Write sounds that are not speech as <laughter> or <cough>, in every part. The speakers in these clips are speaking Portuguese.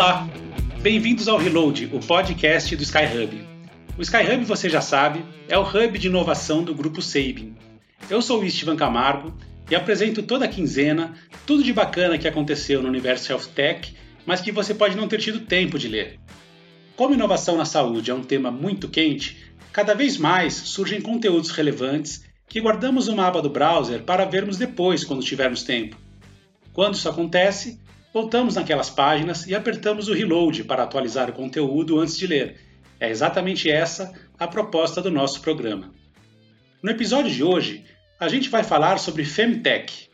Olá, bem-vindos ao Reload, o podcast do Skyhub. O Skyhub, você já sabe, é o hub de inovação do grupo Sabin. Eu sou o Istvan Camargo e apresento toda a quinzena tudo de bacana que aconteceu no universo Health Tech, mas que você pode não ter tido tempo de ler. Como inovação na saúde é um tema muito quente, cada vez mais surgem conteúdos relevantes que guardamos uma aba do browser para vermos depois quando tivermos tempo. Quando isso acontece, voltamos naquelas páginas e apertamos o reload para atualizar o conteúdo antes de ler. É exatamente essa a proposta do nosso programa. No episódio de hoje, a gente vai falar sobre Femtech.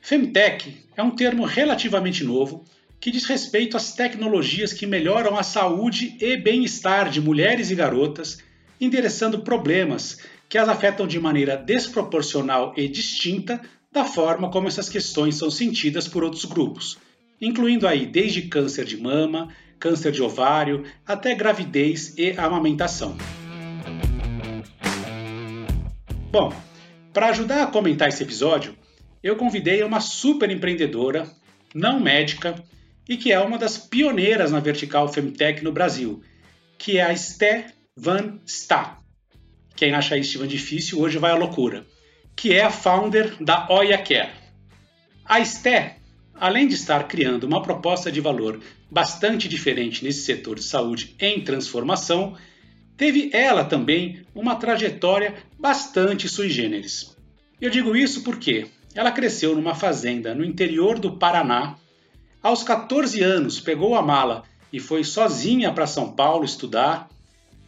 Femtech é um termo relativamente novo que diz respeito às tecnologias que melhoram a saúde e bem-estar de mulheres e garotas, endereçando problemas que as afetam de maneira desproporcional e distinta da forma como essas questões são sentidas por outros grupos, incluindo aí desde câncer de mama, câncer de ovário, até gravidez e amamentação. Bom, para ajudar a comentar esse episódio, eu convidei uma super empreendedora, não médica, e que é uma das pioneiras na vertical Femtech no Brasil, que é a Sté Van Sta. Quem acha isso difícil hoje vai à loucura. Que é a founder da Oya Care. A Sté além de estar criando uma proposta de valor bastante diferente nesse setor de saúde em transformação, teve ela também uma trajetória bastante sui generis. Eu digo isso porque ela cresceu numa fazenda no interior do Paraná. Aos 14 anos, pegou a mala e foi sozinha para São Paulo estudar.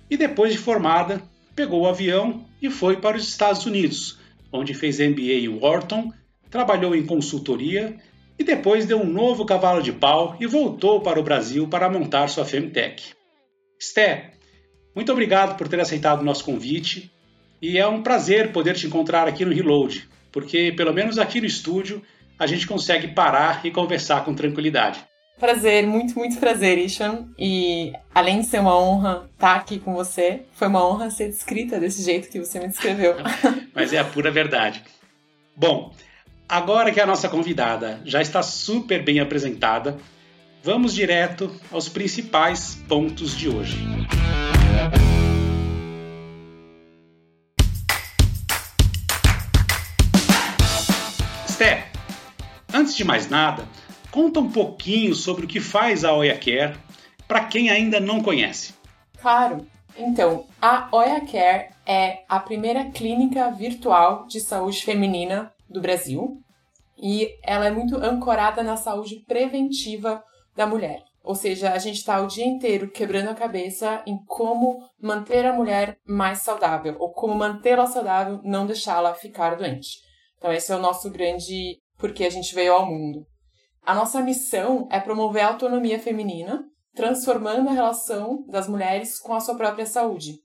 E depois de formada, pegou o avião e foi para os Estados Unidos, onde fez MBA em Wharton, trabalhou em consultoria e depois deu um novo cavalo de pau e voltou para o Brasil para montar sua Femtech. Sté, muito obrigado por ter aceitado o nosso convite e é um prazer poder te encontrar aqui no Reload, porque pelo menos aqui no estúdio a gente consegue parar e conversar com tranquilidade. Prazer, muito, muito prazer, Ishan. E além de ser uma honra estar aqui com você, foi uma honra ser descrita desse jeito que você me descreveu. <laughs> Mas é a pura verdade. Bom, Agora que a nossa convidada já está super bem apresentada, vamos direto aos principais pontos de hoje. Sté, antes de mais nada, conta um pouquinho sobre o que faz a Oya Care para quem ainda não conhece. Claro. Então, a Oya Care é a primeira clínica virtual de saúde feminina do Brasil e ela é muito ancorada na saúde preventiva da mulher. Ou seja, a gente está o dia inteiro quebrando a cabeça em como manter a mulher mais saudável, ou como mantê-la saudável, não deixá-la ficar doente. Então, esse é o nosso grande porque a gente veio ao mundo. A nossa missão é promover a autonomia feminina, transformando a relação das mulheres com a sua própria saúde.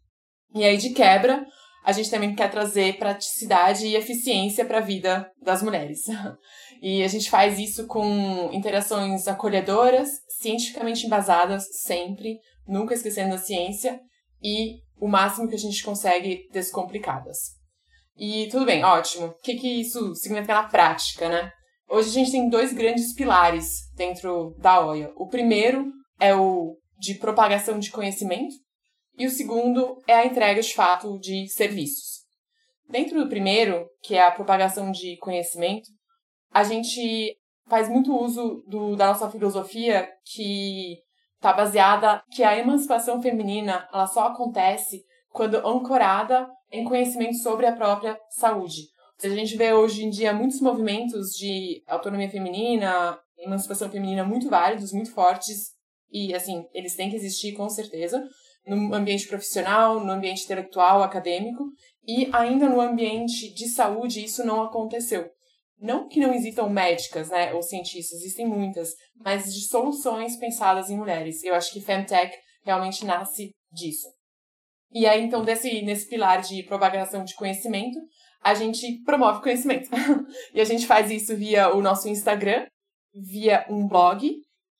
E aí, de quebra, a gente também quer trazer praticidade e eficiência para a vida das mulheres. <laughs> E a gente faz isso com interações acolhedoras, cientificamente embasadas, sempre, nunca esquecendo a ciência, e o máximo que a gente consegue descomplicadas. E tudo bem, ótimo. O que, que isso significa na prática, né? Hoje a gente tem dois grandes pilares dentro da OIA. O primeiro é o de propagação de conhecimento, e o segundo é a entrega de fato de serviços. Dentro do primeiro, que é a propagação de conhecimento, a gente faz muito uso do, da nossa filosofia que está baseada que a emancipação feminina ela só acontece quando ancorada em conhecimento sobre a própria saúde. A gente vê hoje em dia muitos movimentos de autonomia feminina, emancipação feminina muito válidos, muito fortes, e assim, eles têm que existir com certeza, no ambiente profissional, no ambiente intelectual, acadêmico, e ainda no ambiente de saúde isso não aconteceu. Não que não existam médicas, né, ou cientistas, existem muitas, mas de soluções pensadas em mulheres. Eu acho que Femtech realmente nasce disso. E aí, então, desse, nesse pilar de propagação de conhecimento, a gente promove conhecimento. <laughs> e a gente faz isso via o nosso Instagram, via um blog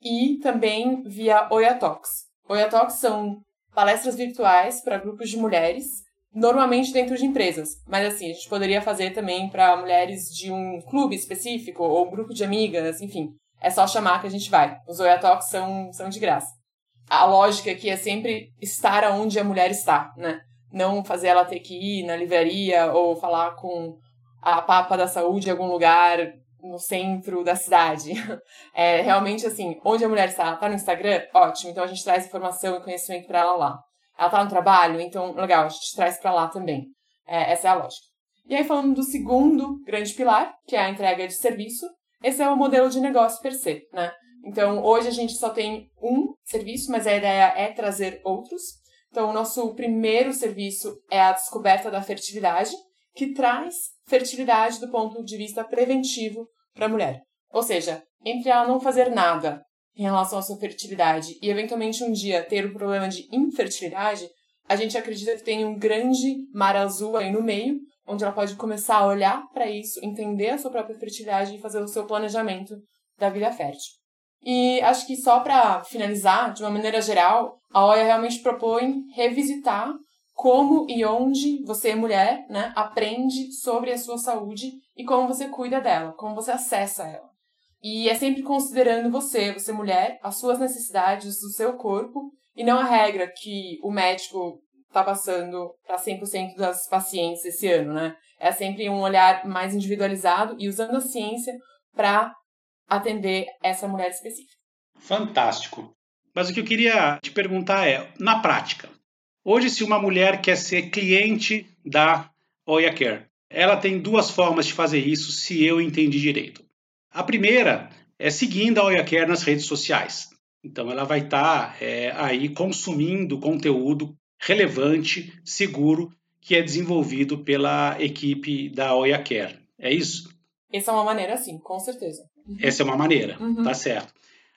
e também via Oiatox. Oiatox são palestras virtuais para grupos de mulheres, normalmente dentro de empresas. Mas assim, a gente poderia fazer também para mulheres de um clube específico ou grupo de amigas, enfim. é só chamar que a gente vai. Os Oya Talks são, são de graça. A lógica aqui é sempre estar onde a mulher está, né? Não fazer ela ter que ir na livraria ou falar com a papa da saúde em algum lugar no centro da cidade. <laughs> É realmente assim, onde a mulher está? Está no Instagram? Ótimo, então a gente traz informação e conhecimento para ela lá. Ela está no trabalho? Então, legal, a gente traz para lá também. É, essa é a lógica. E aí, falando do segundo grande pilar, que é a entrega de serviço, esse é o modelo de negócio per se, né? Então, hoje a gente só tem um serviço, mas a ideia é trazer outros. Então, o nosso primeiro serviço é a descoberta da fertilidade, que traz fertilidade do ponto de vista preventivo para a mulher. Ou seja, entre ela não fazer nada em relação à sua fertilidade e eventualmente um dia ter um problema de infertilidade, a gente acredita que tem um grande mar azul aí no meio, onde ela pode começar a olhar para isso, entender a sua própria fertilidade e fazer o seu planejamento da vida fértil. E acho que só para finalizar, de uma maneira geral, a OIA realmente propõe revisitar como e onde você, mulher, né, aprende sobre a sua saúde e como você cuida dela, como você acessa ela. E é sempre considerando você, você mulher, as suas necessidades do seu corpo e não a regra que o médico está passando para 100% das pacientes esse ano, né? É sempre um olhar mais individualizado e usando a ciência para atender essa mulher específica. Fantástico. Mas o que eu queria te perguntar é, na prática, hoje se uma mulher quer ser cliente da Oya Care, ela tem duas formas de fazer isso, se eu entendi direito. A primeira é seguindo a Oya Care nas redes sociais. Então ela vai estar tá, é, aí consumindo conteúdo relevante, seguro, que é desenvolvido pela equipe da Oya Care. É isso? Essa é uma maneira, sim, com certeza. Uhum. Essa é uma maneira, uhum. tá certo.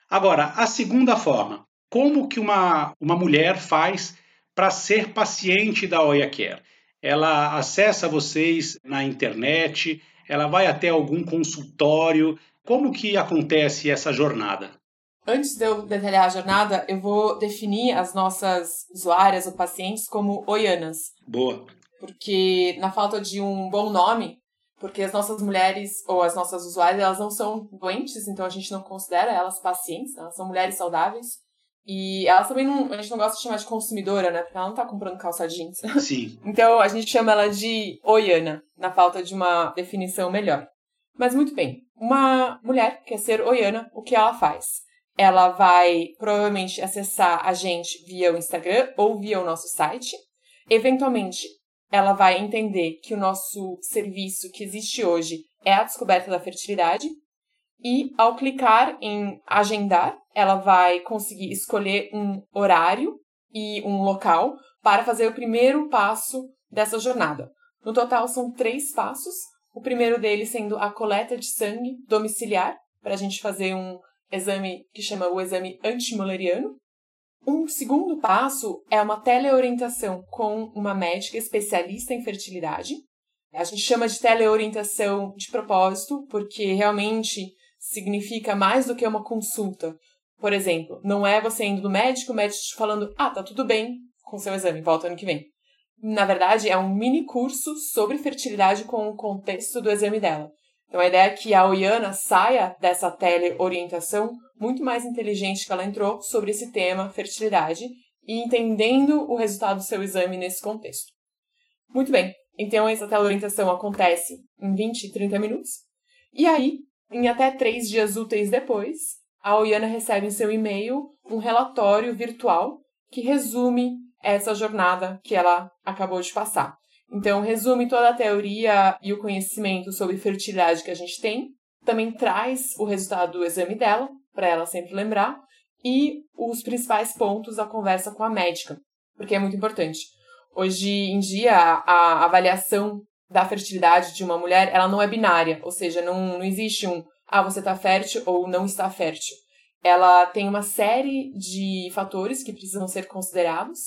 Agora, a segunda forma, como que uma, uma mulher faz para ser paciente da Oya Care? Ela acessa vocês na internet, ela vai até algum consultório, como que acontece essa jornada? Antes de eu detalhar a jornada, eu vou definir as nossas usuárias ou pacientes como oianas. Boa. Porque na falta de um bom nome, porque as nossas mulheres ou as nossas usuárias, elas não são doentes, então a gente não considera elas pacientes, elas são mulheres saudáveis. E elas também não, a gente não gosta de chamar de consumidora, né? Porque ela não tá comprando calça jeans. <laughs> Sim. então a gente chama ela de oiana, na falta de uma definição melhor. Mas muito bem, uma mulher quer ser oiana, o que ela faz? ela vai provavelmente acessar a gente via o Instagram ou via o nosso site. Eventualmente, ela vai entender que o nosso serviço que existe hoje é a descoberta da fertilidade. E ao clicar em agendar, ela vai conseguir escolher um horário e um local para fazer o primeiro passo dessa jornada. No total, são três passos. O primeiro deles sendo a coleta de sangue domiciliar, para a gente fazer um exame que chama o exame antimoleriano. Um segundo passo é uma teleorientação com uma médica especialista em fertilidade. A gente chama de teleorientação de propósito, porque realmente significa mais do que uma consulta. Por exemplo, não é você indo no médico, o médico te falando, ah, tá tudo bem com seu exame, volta ano que vem. Na verdade, é um mini curso sobre fertilidade com o contexto do exame dela. Então a ideia é que a Oiana saia dessa teleorientação muito mais inteligente que ela entrou sobre esse tema fertilidade e entendendo o resultado do seu exame nesse contexto. Muito bem, então essa teleorientação acontece em 20, 30 minutos. E aí, em até três dias úteis depois, a Oiana recebe em seu e-mail um relatório virtual que resume essa jornada que ela acabou de passar. Então, resume toda a teoria e o conhecimento sobre fertilidade que a gente tem, também traz o resultado do exame dela, para ela sempre lembrar, e os principais pontos da conversa com a médica, porque é muito importante. Hoje em dia, a avaliação da fertilidade de uma mulher, ela não é binária, ou seja, não, não existe um, ah, você está fértil ou não está fértil. Ela tem uma série de fatores que precisam ser considerados,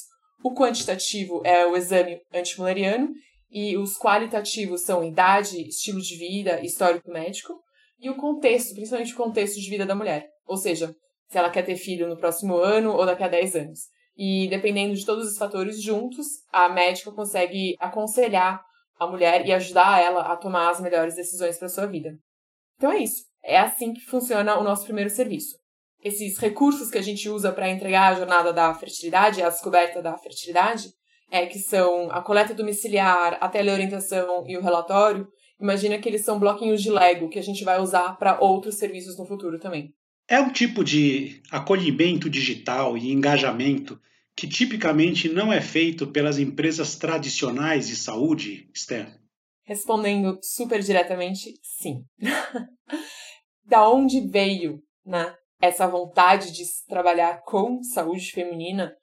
o quantitativo é o exame antimuleriano e os qualitativos são idade, estilo de vida, histórico médico e o contexto, principalmente o contexto de vida da mulher. Ou seja, se ela quer ter filho no próximo ano ou daqui a 10 anos. E dependendo de todos os fatores juntos, a médica consegue aconselhar a mulher e ajudar ela a tomar as melhores decisões para sua vida. Então é isso. É assim que funciona o nosso primeiro serviço. Esses recursos que a gente usa para entregar a jornada da fertilidade, a descoberta da fertilidade, é que são a coleta domiciliar, a teleorientação e o relatório, imagina que eles são bloquinhos de Lego que a gente vai usar para outros serviços no futuro também. É um tipo de acolhimento digital e engajamento que tipicamente não é feito pelas empresas tradicionais de saúde, Esther? Respondendo super diretamente, sim. <laughs> da onde veio né, essa vontade de trabalhar com saúde feminina?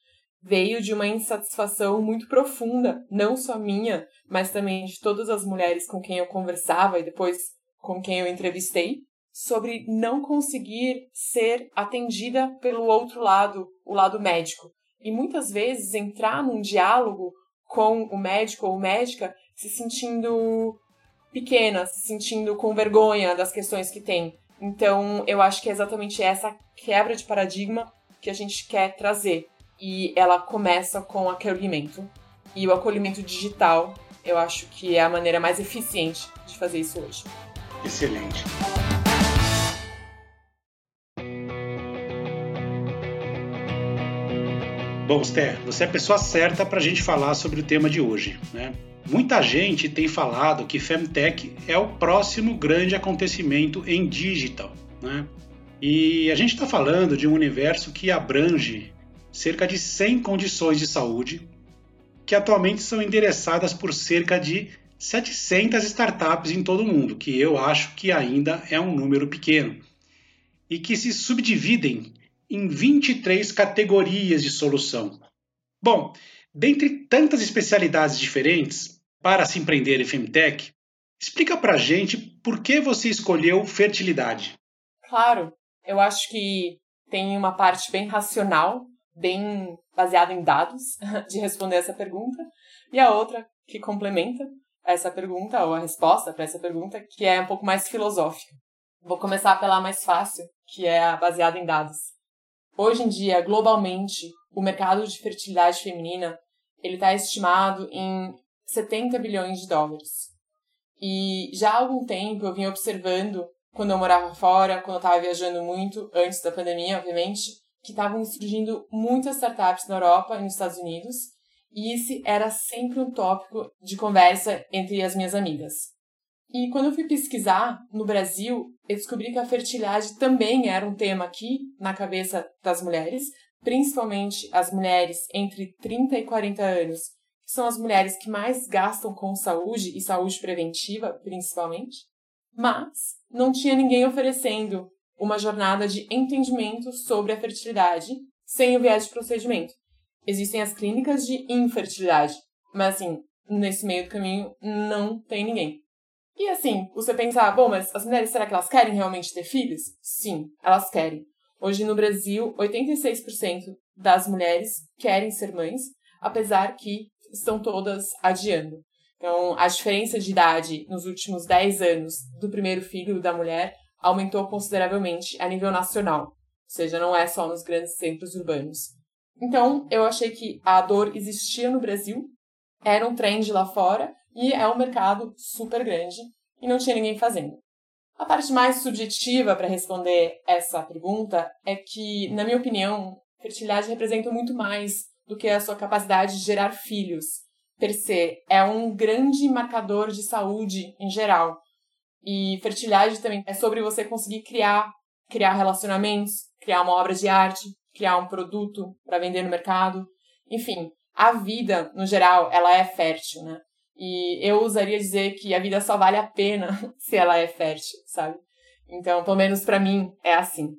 Veio de uma insatisfação muito profunda, não só minha, mas também de todas as mulheres com quem eu conversava e depois com quem eu entrevistei, sobre não conseguir ser atendida pelo outro lado, o lado médico. E muitas vezes entrar num diálogo com o médico ou médica se sentindo pequena, se sentindo com vergonha das questões que tem. Então, eu acho que é exatamente essa quebra de paradigma que a gente quer trazer. E ela começa com o acolhimento. E o acolhimento digital, eu acho que é a maneira mais eficiente de fazer isso hoje. Excelente. Bom, Esther, você é a pessoa certa para a gente falar sobre o tema de hoje. Né? Muita gente tem falado que Femtech é o próximo grande acontecimento em digital. Né? E a gente está falando de um universo que abrange cerca de 100 condições de saúde, que atualmente são endereçadas por cerca de 700 startups em todo o mundo, que eu acho que ainda é um número pequeno, e que se subdividem em 23 categorias de solução. Bom, dentre tantas especialidades diferentes para se empreender em Femtech, explica pra gente por que você escolheu fertilidade. Claro, eu acho que tem uma parte bem racional, bem baseada em dados, <laughs> de responder essa pergunta, e a outra que complementa essa pergunta, ou a resposta para essa pergunta, que é um pouco mais filosófica. Vou começar pela mais fácil, que é a baseada em dados. Hoje em dia, globalmente, o mercado de fertilidade feminina ele está estimado em 70 bilhões de dólares. E já há algum tempo eu vim observando, quando eu morava fora, quando eu estava viajando muito, antes da pandemia, obviamente, que estavam surgindo muitas startups na Europa e nos Estados Unidos, e esse era sempre um tópico de conversa entre as minhas amigas. E quando eu fui pesquisar no Brasil, eu descobri que a fertilidade também era um tema aqui na cabeça das mulheres, principalmente as mulheres entre 30 e 40 anos, que são as mulheres que mais gastam com saúde e saúde preventiva, principalmente. Mas não tinha ninguém oferecendo uma jornada de entendimento sobre a fertilidade sem o viés de procedimento. Existem as clínicas de infertilidade, mas assim, nesse meio do caminho não tem ninguém. E assim, você pensar, bom, mas as mulheres, será que elas querem realmente ter filhos? Sim, elas querem. Hoje no Brasil, 86% das mulheres querem ser mães, apesar que estão todas adiando. Então, a diferença de idade nos últimos 10 anos do primeiro filho da mulher aumentou consideravelmente a nível nacional, ou seja, não é só nos grandes centros urbanos. Então, eu achei que a dor existia no Brasil, era um trend lá fora e é um mercado super grande e não tinha ninguém fazendo. A parte mais subjetiva para responder essa pergunta é que, na minha opinião, fertilidade representa muito mais do que a sua capacidade de gerar filhos. Per se, é um grande marcador de saúde em geral. E fertilidade também é sobre você conseguir criar, criar relacionamentos, criar uma obra de arte, criar um produto para vender no mercado. Enfim, a vida, no geral, ela é fértil, né? E eu usaria dizer que a vida só vale a pena <laughs> se ela é fértil, sabe? Então, pelo menos para mim, é assim.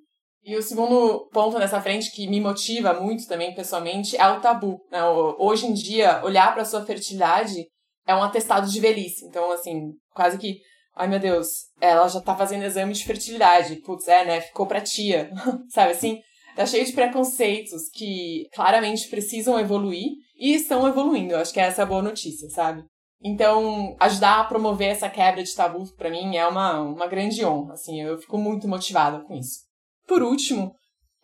E o segundo ponto nessa frente que me motiva muito também pessoalmente é o tabu. Né? Hoje em dia, olhar para sua fertilidade é um atestado de velhice. Então, assim, quase que, ai meu Deus, ela já tá fazendo exame de fertilidade. Putz, é, né? Ficou pra tia. <laughs> sabe assim? Tá cheio de preconceitos que claramente precisam evoluir e estão evoluindo. Eu acho que essa é a boa notícia, sabe? Então, ajudar a promover essa quebra de tabu para mim é uma, uma grande honra, assim, eu fico muito motivada com isso. Por último,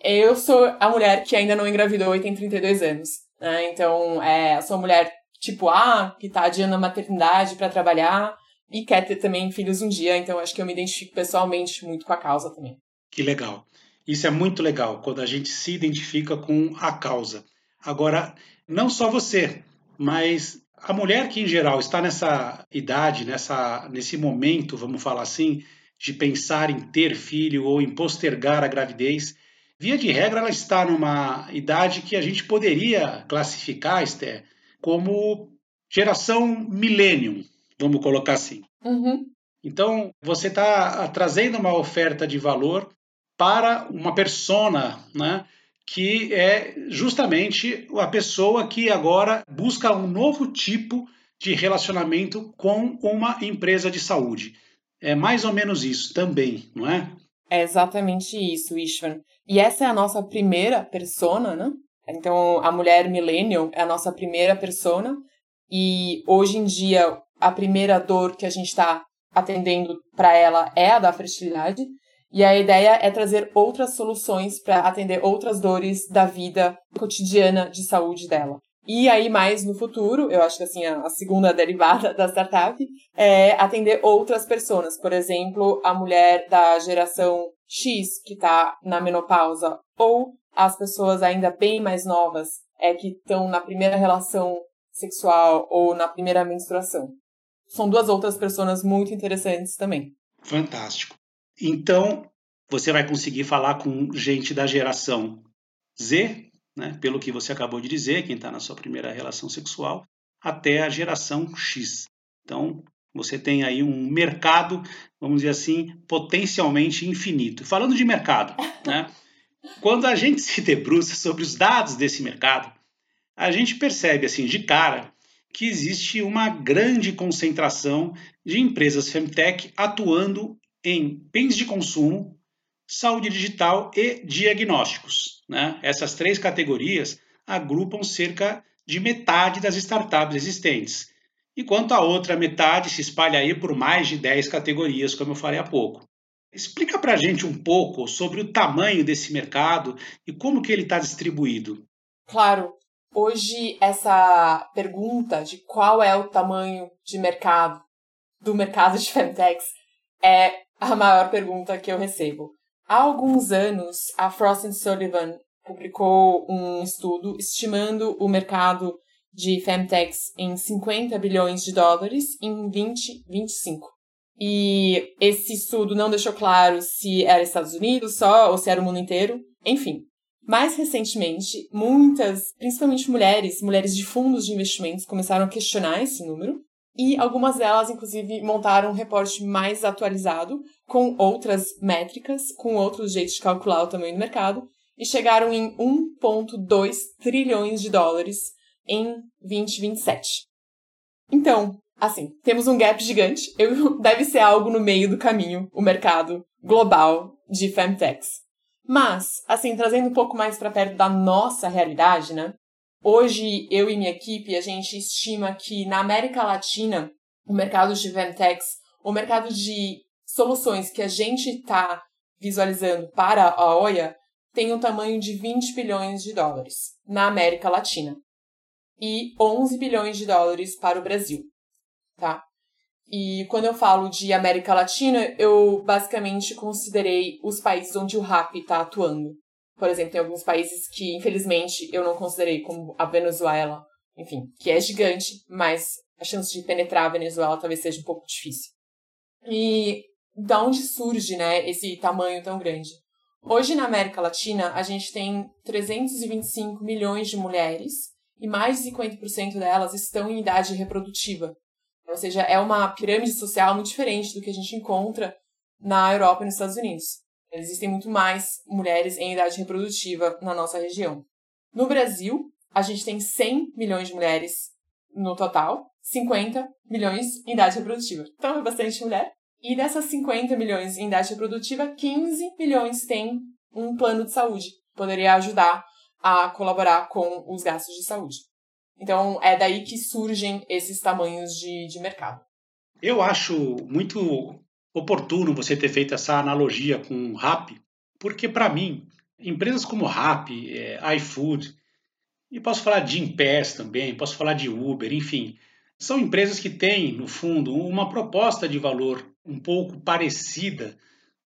eu sou a mulher que ainda não engravidou e tem 32 anos, né? Então, é, sou mulher tipo A, que tá adiando a maternidade para trabalhar, e quer ter também filhos um dia, então acho que eu me identifico pessoalmente muito com a causa também. Que legal. Isso é muito legal, quando a gente se identifica com a causa. Agora, não só você, mas a mulher que em geral está nessa idade, nessa, nesse momento, vamos falar assim, de pensar em ter filho ou em postergar a gravidez, via de regra ela está numa idade que a gente poderia classificar, Esther, como geração millennium, vamos colocar assim. Uhum. Então, você está trazendo uma oferta de valor para uma persona, né? Que é justamente a pessoa que agora busca um novo tipo de relacionamento com uma empresa de saúde. É mais ou menos isso também, não é? É exatamente isso, Ishvan. E essa é a nossa primeira persona, né? Então, a mulher millennial é a nossa primeira persona. E hoje em dia, a primeira dor que a gente está atendendo para ela é a da fertilidade. E a ideia é trazer outras soluções para atender outras dores da vida cotidiana de saúde dela. E aí, mais no futuro, eu acho que assim, a segunda derivada <laughs> da startup é atender outras pessoas. Por exemplo, a mulher da geração X que está na menopausa, ou as pessoas ainda bem mais novas é que estão na primeira relação sexual ou na primeira menstruação. São duas outras pessoas muito interessantes também. Fantástico. Então, você vai conseguir falar com gente da geração Z, né, pelo que você acabou de dizer, quem está na sua primeira relação sexual, até a geração X. Então, você tem aí um mercado, vamos dizer assim, potencialmente infinito. Falando de mercado, <laughs> né, quando a gente se debruça sobre os dados desse mercado, a gente percebe assim de cara que existe uma grande concentração de empresas femtech atuando em bens de consumo, saúde digital e diagnósticos. Né? Essas três categorias agrupam cerca de metade das startups existentes, enquanto a outra metade se espalha aí por mais de 10 categorias, como eu falei há pouco. Explica para a gente um pouco sobre o tamanho desse mercado e como que ele está distribuído. Claro. Hoje, essa pergunta de qual é o tamanho de mercado do mercado de <laughs> Femtechs é a maior pergunta que eu recebo. Há alguns anos, a Frost Sullivan publicou um estudo estimando o mercado de Femtechs em 50 bilhões de dólares em 2025. E esse estudo não deixou claro se era Estados Unidos só ou se era o mundo inteiro. Enfim, mais recentemente, muitas, principalmente mulheres, mulheres de fundos de investimentos, começaram a questionar esse número e algumas delas, inclusive, montaram um reporte mais atualizado, com outras métricas, com outros jeitos de calcular o tamanho do mercado, e chegaram em 1,2 trilhões de dólares em 2027. Então, assim, temos um gap gigante. Eu, <laughs> deve ser algo no meio do caminho, o mercado global de femtechs. Mas, assim, trazendo um pouco mais para perto da nossa realidade, né? Hoje, eu e minha equipe, a gente estima que na América Latina, o mercado de Ventex, o mercado de soluções que a gente está visualizando para a OIA, tem um tamanho de 20 bilhões de dólares na América Latina e 11 bilhões de dólares para o Brasil, tá? E quando eu falo de América Latina, eu basicamente considerei os países onde o RAP está atuando. Por exemplo, tem alguns países que, infelizmente, eu não considerei, como a Venezuela, enfim, que é gigante, mas a chance de penetrar a Venezuela talvez seja um pouco difícil. E da onde surge, né, esse tamanho tão grande? Hoje na América Latina, a gente tem 325 milhões de mulheres e mais de 50% delas estão em idade reprodutiva. Ou seja, é uma pirâmide social muito diferente do que a gente encontra na Europa e nos Estados Unidos. Existem muito mais mulheres em idade reprodutiva na nossa região. No Brasil, a gente tem 100 milhões de mulheres no total, 50 milhões em idade reprodutiva. Então é bastante mulher. E dessas 50 milhões em idade reprodutiva, 15 milhões têm um plano de saúde. Poderia ajudar a colaborar com os gastos de saúde. Então é daí que surgem esses tamanhos de, de mercado. Eu acho muito oportuno você ter feito essa analogia com o Rap, porque para mim, empresas como Rap, é, iFood, e posso falar de Gimpass também, posso falar de Uber, enfim, são empresas que têm, no fundo, uma proposta de valor um pouco parecida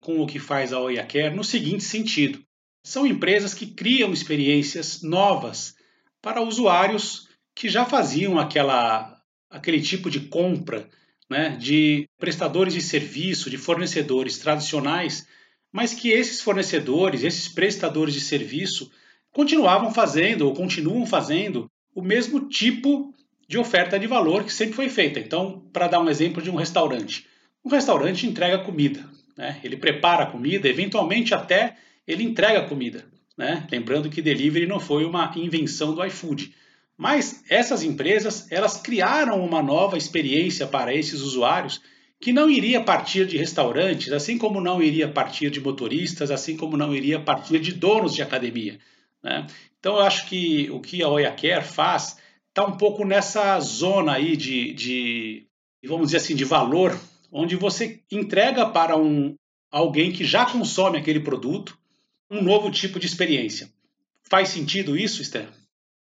com o que faz a Oiacare no seguinte sentido: são empresas que criam experiências novas para usuários que já faziam aquela, aquele tipo de compra né, de prestadores de serviço, de fornecedores tradicionais, mas que esses fornecedores, esses prestadores de serviço, continuavam fazendo ou continuam fazendo o mesmo tipo de oferta de valor que sempre foi feita. Então, para dar um exemplo de um restaurante, um restaurante entrega comida, né? ele prepara a comida, eventualmente até ele entrega a comida. Né? Lembrando que delivery não foi uma invenção do iFood. Mas essas empresas, elas criaram uma nova experiência para esses usuários que não iria partir de restaurantes, assim como não iria partir de motoristas, assim como não iria partir de donos de academia. Né? Então eu acho que o que a Oiacare faz está um pouco nessa zona aí de, de, vamos dizer assim, de valor, onde você entrega para um, alguém que já consome aquele produto um novo tipo de experiência. Faz sentido isso, Esther?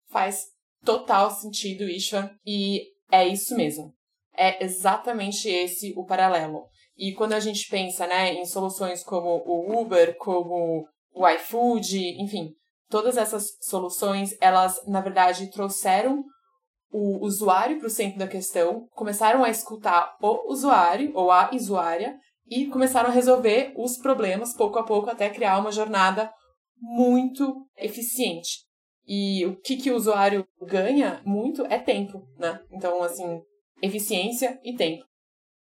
Faz total sentido, Isha, e é isso mesmo. É exatamente esse o paralelo. E quando a gente pensa né, em soluções como o Uber, como o iFood, enfim, todas essas soluções, elas, na verdade, trouxeram o usuário para o centro da questão, começaram a escutar o usuário ou a usuária e começaram a resolver os problemas pouco a pouco até criar uma jornada muito eficiente. E o que, que o usuário ganha muito é tempo, né? Então, assim, eficiência e tempo.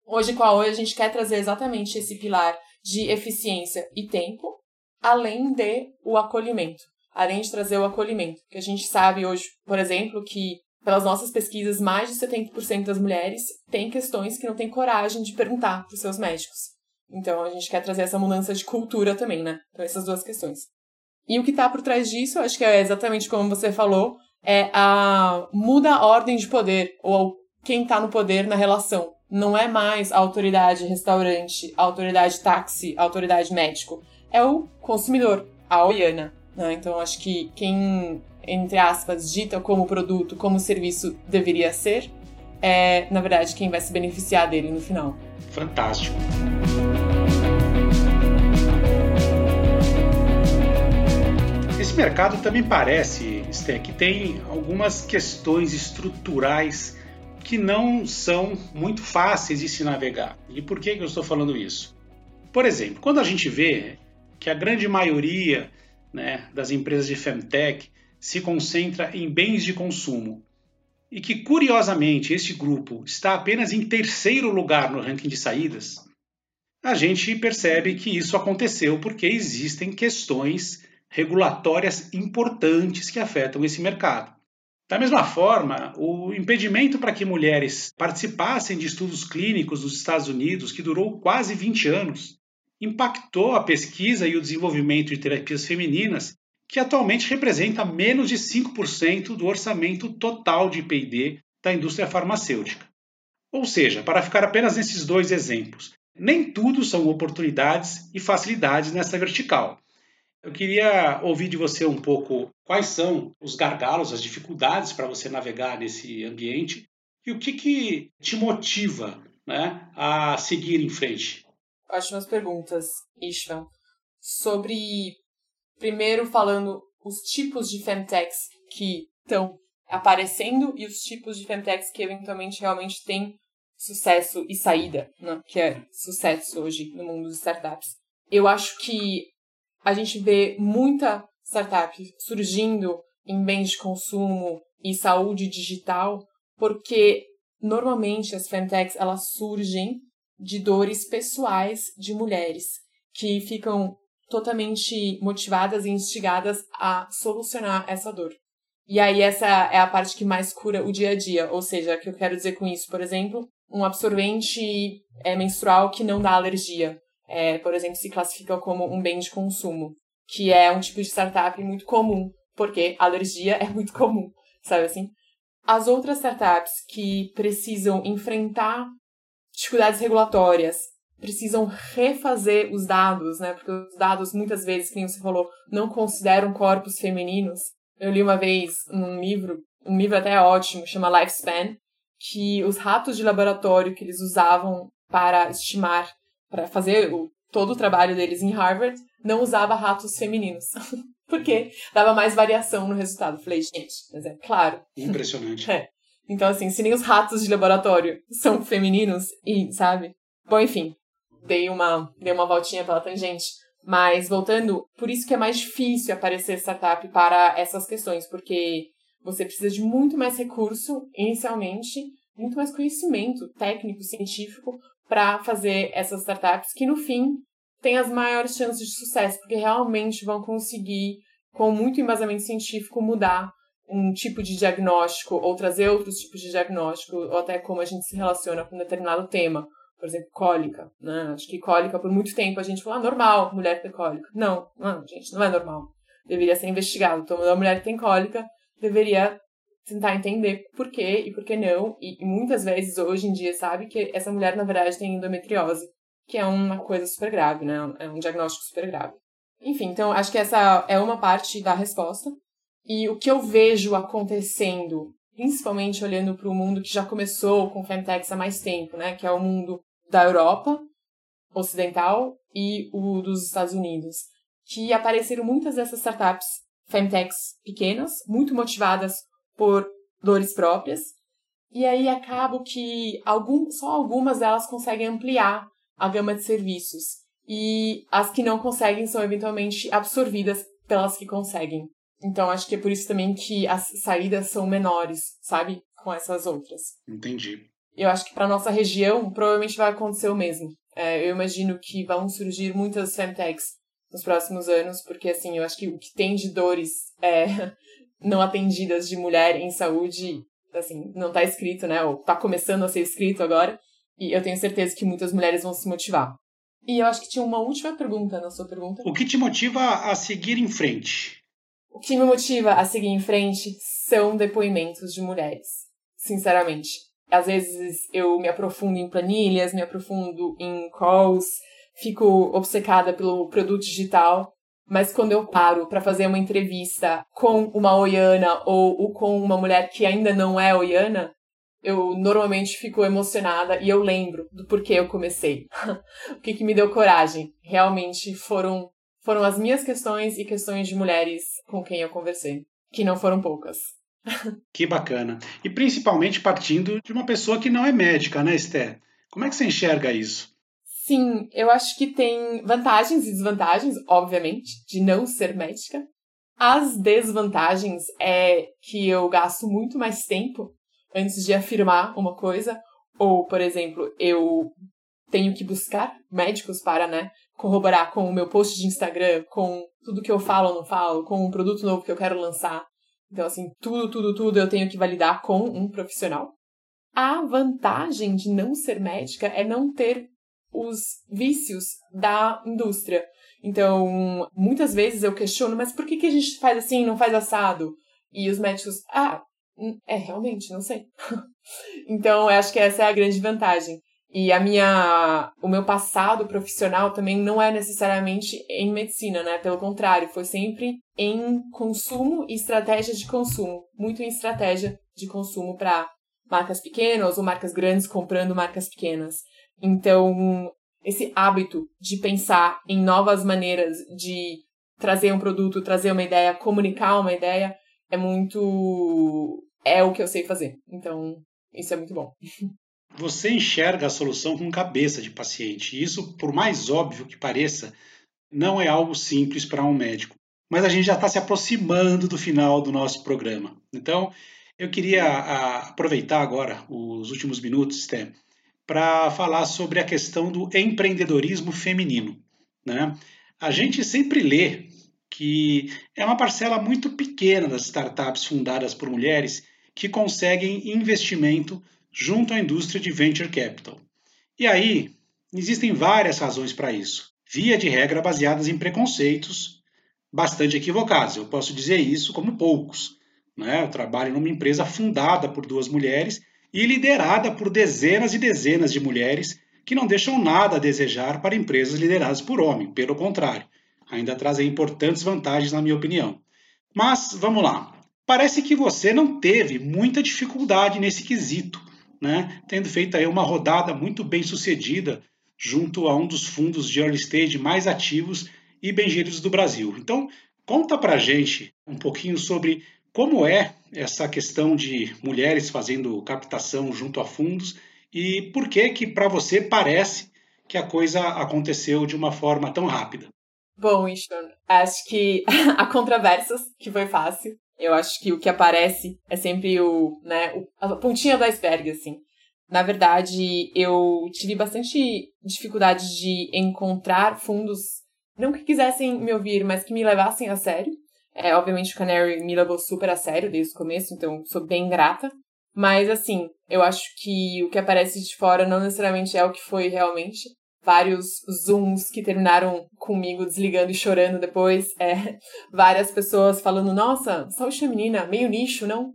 Hoje, com a Oi, a gente quer trazer exatamente esse pilar de eficiência e tempo, além de o acolhimento. Além de trazer o acolhimento. Que a gente sabe hoje, por exemplo, que pelas nossas pesquisas, mais de 70% das mulheres têm questões que não têm coragem de perguntar para os seus médicos. Então, a gente quer trazer essa mudança de cultura também, né? Então, essas duas questões. E o que está por trás disso, acho que é exatamente como você falou, é a muda a ordem de poder, ou quem está no poder na relação. Não é mais a autoridade restaurante, a autoridade táxi, a autoridade médico. É o consumidor, a Oiana. Né? Então, acho que quem, entre aspas, dita como produto, como serviço deveria ser, é, na verdade, quem vai se beneficiar dele no final. Fantástico. Esse mercado também parece, Sté, que tem algumas questões estruturais que não são muito fáceis de se navegar. E por que eu estou falando isso? Por exemplo, quando a gente vê que a grande maioria né, das empresas de Femtech se concentra em bens de consumo e que, curiosamente, este grupo está apenas em terceiro lugar no ranking de saídas, a gente percebe que isso aconteceu porque existem questões regulatórias importantes que afetam esse mercado. Da mesma forma, o impedimento para que mulheres participassem de estudos clínicos nos Estados Unidos, que durou quase 20 anos, impactou a pesquisa e o desenvolvimento de terapias femininas, que atualmente representa menos de 5% do orçamento total de PD da indústria farmacêutica. Ou seja, para ficar apenas nesses dois exemplos, nem tudo são oportunidades e facilidades nessa vertical. Eu queria ouvir de você um pouco quais são os gargalos, as dificuldades para você navegar nesse ambiente e o que, que te motiva né, a seguir em frente. Ótimas perguntas, Ishvan. Sobre, primeiro falando os tipos de femtechs que estão aparecendo e os tipos de femtechs que eventualmente realmente têm sucesso e saída, né? que é sucesso hoje no mundo dos startups. Eu acho que a gente vê muita startup surgindo em bens de consumo e saúde digital, porque normalmente as fintechs elas surgem de dores pessoais de mulheres que ficam totalmente motivadas e instigadas a solucionar essa dor. E aí essa é a parte que mais cura o dia a dia, ou seja, o que eu quero dizer com isso, por exemplo, um absorvente é, menstrual que não dá alergia é, por exemplo, se classifica como um bem de consumo, que é um tipo de startup muito comum, porque alergia é muito comum, sabe assim? As outras startups que precisam enfrentar dificuldades regulatórias, precisam refazer os dados, né? Porque os dados, muitas vezes, como você falou, não consideram corpos femininos. Eu li uma vez um livro, um livro até ótimo, chama Lifespan, que os ratos de laboratório que eles usavam para estimar, para fazer o, todo o trabalho deles em Harvard, não usava ratos femininos. <laughs> Porque dava mais variação no resultado. Falei, gente, mas é claro. Impressionante. <laughs> É. Então, assim, se nem os ratos de laboratório são femininos, e, sabe? Bom, enfim, dei uma, dei uma voltinha pela tangente. Mas, voltando, por isso que é mais difícil aparecer startup para essas questões, porque você precisa de muito mais recurso, inicialmente, muito mais conhecimento técnico, científico, para fazer essas startups que, no fim, têm as maiores chances de sucesso, porque realmente vão conseguir, com muito embasamento científico, mudar um tipo de diagnóstico ou trazer outros tipos de diagnóstico, ou até como a gente se relaciona com um determinado tema. Por exemplo, cólica. Né? Acho que cólica, por muito tempo, a gente falou, ah, normal, mulher ter cólica. Não, não, gente, não é normal. Deveria ser investigado. Então, a mulher que tem cólica deveria tentar entender por quê e por que não. E, e muitas vezes, hoje em dia, sabe que essa mulher, na verdade, tem endometriose, que é uma coisa super grave, né? É um diagnóstico super grave. Enfim, então acho que essa é uma parte da resposta. E o que eu vejo acontecendo, principalmente olhando para o mundo que já começou com Femtechs há mais tempo, né? Que é o mundo da Europa ocidental e o dos Estados Unidos, que apareceram muitas dessas startups Femtechs pequenas, muito motivadas por dores próprias, e aí acaba que algum, só algumas delas conseguem ampliar a gama de serviços. E as que não conseguem são eventualmente absorvidas pelas que conseguem. Então acho que é por isso também que as saídas são menores, sabe? Com essas outras. Entendi. Eu acho que para nossa região provavelmente vai acontecer o mesmo. É, eu imagino que vão surgir muitas femtechs nos próximos anos, porque assim, eu acho que o que tem de dores é, não atendidas de mulher em saúde, assim, não está escrito, né? Ou está começando a ser escrito agora. E eu tenho certeza que muitas mulheres vão se motivar. E eu acho que tinha uma última pergunta na sua pergunta. O que te motiva a seguir em frente? O que me motiva a seguir em frente são depoimentos de mulheres, sinceramente. Às vezes eu me aprofundo em planilhas, me aprofundo em calls, fico obcecada pelo produto digital, mas quando eu paro para fazer uma entrevista com uma oiana ou, ou com uma mulher que ainda não é oiana, eu normalmente fico emocionada e eu lembro do porquê eu comecei. <laughs> o que, que me deu coragem. Realmente foram, foram as minhas questões e questões de mulheres com quem eu conversei, que não foram poucas. <laughs> que bacana. E principalmente partindo de uma pessoa que não é médica, né, Esther? Como é que você enxerga isso? Sim, eu acho que tem vantagens e desvantagens, obviamente, de não ser médica. As desvantagens é que eu gasto muito mais tempo antes de afirmar uma coisa, ou, por exemplo, eu tenho que buscar médicos para, né, corroborar com o meu post de Instagram, com tudo que eu falo ou não falo, com um produto novo que eu quero lançar. Então, assim, tudo, tudo, tudo eu tenho que validar com um profissional. A vantagem de não ser médica é não ter os vícios da indústria. Então, muitas vezes eu questiono, mas por que, que a gente faz assim não faz assado? E os médicos, ah, é, realmente, não sei. <laughs> então, eu acho que essa é a grande vantagem. E a minha, o meu passado profissional também não é necessariamente em medicina, né? Pelo contrário, foi sempre em consumo e estratégia de consumo, muito em estratégia de consumo para marcas pequenas ou marcas grandes comprando marcas pequenas. Então, esse hábito de pensar em novas maneiras de trazer um produto, trazer uma ideia, comunicar uma ideia, é muito é o que eu sei fazer. Então, isso é muito bom. Você enxerga a solução com cabeça de paciente. Isso, por mais óbvio que pareça, não é algo simples para um médico. Mas a gente já está se aproximando do final do nosso programa. Então, eu queria aproveitar agora os últimos minutos, Sté, para falar sobre a questão do empreendedorismo feminino. Né? A gente sempre lê que é uma parcela muito pequena das startups fundadas por mulheres que conseguem investimento junto à indústria de venture capital. E aí, existem várias razões para isso. Via de regra baseadas em preconceitos bastante equivocados. Eu posso dizer isso como poucos. Né? Eu trabalho numa empresa fundada por duas mulheres e liderada por dezenas e dezenas de mulheres que não deixam nada a desejar para empresas lideradas por homem. Pelo contrário, ainda trazem importantes vantagens, na minha opinião. Mas vamos lá. Parece que você não teve muita dificuldade nesse quesito, né, tendo feito aí uma rodada muito bem sucedida junto a um dos fundos de early stage mais ativos e bem geridos do Brasil. Então, conta pra gente um pouquinho sobre como é essa questão de mulheres fazendo captação junto a fundos e por que que para você parece que a coisa aconteceu de uma forma tão rápida? Bom, Ishton, acho que <laughs> há controvérsias, que foi fácil. Eu acho que o que aparece é sempre o, né, a pontinha do iceberg, assim. Na verdade, eu tive bastante dificuldade de encontrar fundos, não que quisessem me ouvir, mas que me levassem a sério. É, obviamente o Canary levou super a sério desde o começo, então sou bem grata. Mas assim, eu acho que o que aparece de fora não necessariamente é o que foi realmente. Vários zooms que terminaram comigo desligando e chorando depois. É, <laughs> várias pessoas falando, nossa, saúde feminina, meio nicho, não?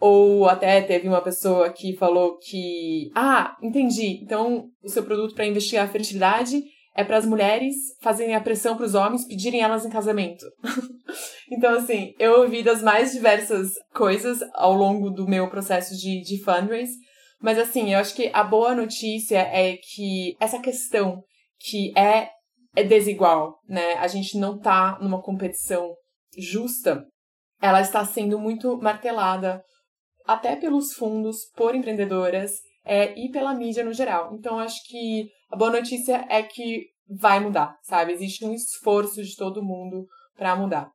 Ou até teve uma pessoa que falou que, ah, entendi, então o seu produto para investigar a fertilidade é para as mulheres fazerem a pressão para os homens pedirem elas em casamento. <laughs> então, assim, eu ouvi das mais diversas coisas ao longo do meu processo de, de fundraise. Mas, assim, eu acho que a boa notícia é que essa questão que é, é desigual, né? A gente não tá numa competição justa, ela está sendo muito martelada até pelos fundos, por empreendedoras é, e pela mídia no geral. Então, acho que a boa notícia é que vai mudar, sabe? Existe um esforço de todo mundo para mudar.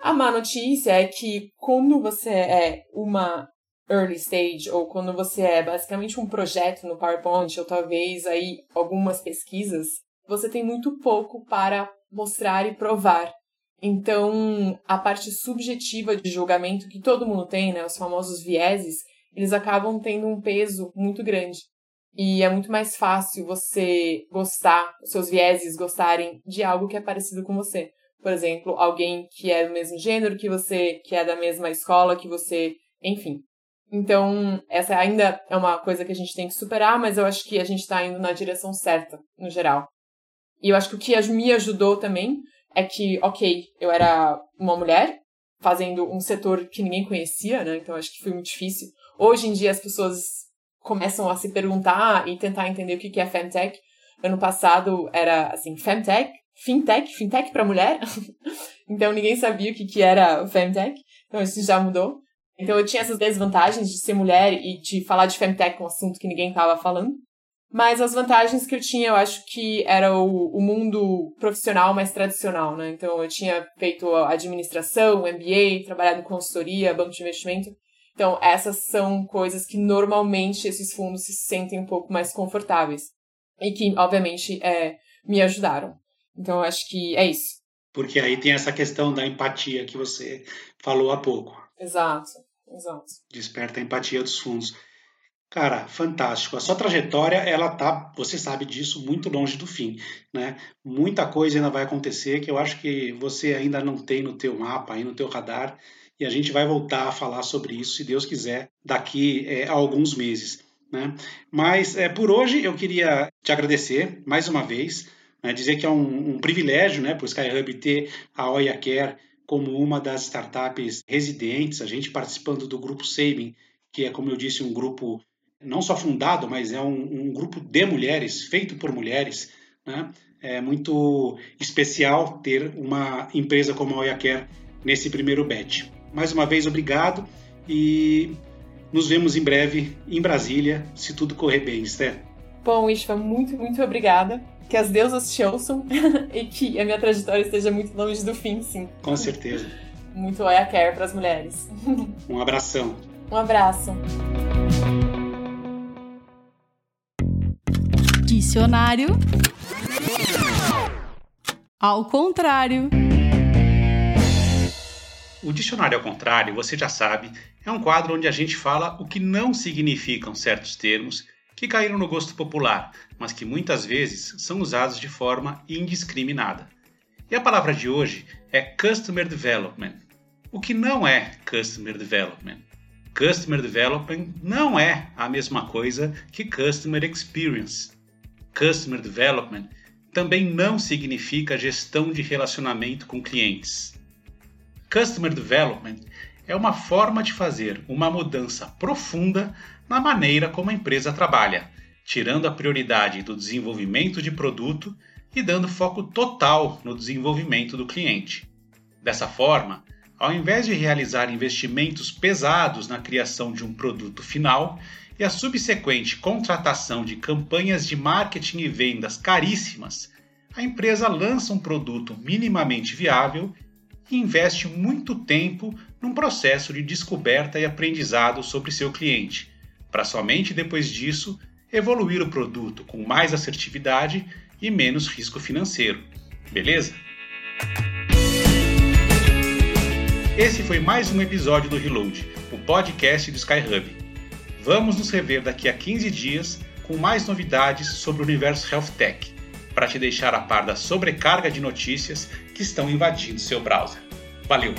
A má notícia é que quando você é uma early stage ou quando você é basicamente um projeto no PowerPoint ou talvez aí algumas pesquisas, você tem muito pouco para mostrar e provar. Então, a parte subjetiva de julgamento que todo mundo tem, né, os famosos vieses, eles acabam tendo um peso muito grande. E é muito mais fácil você gostar, seus vieses gostarem de algo que é parecido com você. Por exemplo, alguém que é do mesmo gênero que você, que é da mesma escola que você, enfim. Então, essa ainda é uma coisa que a gente tem que superar, mas eu acho que a gente está indo na direção certa, no geral. E eu acho que o que me ajudou também é que, ok, eu era uma mulher fazendo um setor que ninguém conhecia, né? Então acho que foi muito difícil. Hoje em dia as pessoas começam a se perguntar e tentar entender o que é Femtech. Ano passado era, assim, Femtech, Fintech, Fintech para mulher. <laughs> então ninguém sabia o que era Femtech. Então isso já mudou. Então eu tinha essas desvantagens de ser mulher e de falar de Femtech, um assunto que ninguém estava falando. Mas as vantagens que eu tinha, eu acho que era o, o mundo profissional mais tradicional, né? Então eu tinha feito administração, MBA, trabalhado em consultoria, banco de investimento. Então, essas são coisas que normalmente esses fundos se sentem um pouco mais confortáveis. E que, obviamente, é, me ajudaram. Então, acho que é isso. Porque aí tem essa questão da empatia que você falou há pouco. Exato, exato. Desperta a empatia dos fundos. Cara, fantástico. A sua trajetória, ela tá, você sabe disso, muito longe do fim, né? Muita coisa ainda vai acontecer que eu acho que você ainda não tem no teu mapa, aí no teu radar, e a gente vai voltar a falar sobre isso, se Deus quiser, daqui é, a alguns meses. Né? Mas é, por hoje eu queria te agradecer mais uma vez, né, dizer que é um, um privilégio né, para o SkyHub ter a Oia Care como uma das startups residentes, a gente participando do grupo Saving, que é, como eu disse, um grupo não só fundado, mas é um, um grupo de mulheres, feito por mulheres. Né? É muito especial ter uma empresa como a Oia Care nesse primeiro batch. Mais uma vez, obrigado e nos vemos em breve em Brasília, se tudo correr bem, Esther. Bom, Ishva, muito, muito obrigada. Que as deusas te ouçam <laughs> e que a minha trajetória esteja muito longe do fim, sim. Com certeza. Muito Oia Care para as mulheres. Um abração. Um abraço. Dicionário. Ao contrário. O dicionário ao contrário, você já sabe, é um quadro onde a gente fala o que não significam certos termos que caíram no gosto popular, mas que muitas vezes são usados de forma indiscriminada. E a palavra de hoje é Customer Development. O que não é Customer Development? Customer Development não é a mesma coisa que Customer Experience. Customer Development também não significa gestão de relacionamento com clientes. Customer Development é uma forma de fazer uma mudança profunda na maneira como a empresa trabalha, tirando a prioridade do desenvolvimento de produto e dando foco total no desenvolvimento do cliente. Dessa forma, ao invés de realizar investimentos pesados na criação de um produto final e a subsequente contratação de campanhas de marketing e vendas caríssimas, a empresa lança um produto minimamente viável e investe muito tempo num processo de descoberta e aprendizado sobre seu cliente, para somente depois disso evoluir o produto com mais assertividade e menos risco financeiro. Beleza? Esse foi mais um episódio do Reload, o podcast do Skyhub. Vamos nos rever daqui a 15 dias com mais novidades sobre o universo Health Tech, para te deixar a par da sobrecarga de notícias que estão invadindo seu browser. Valeu!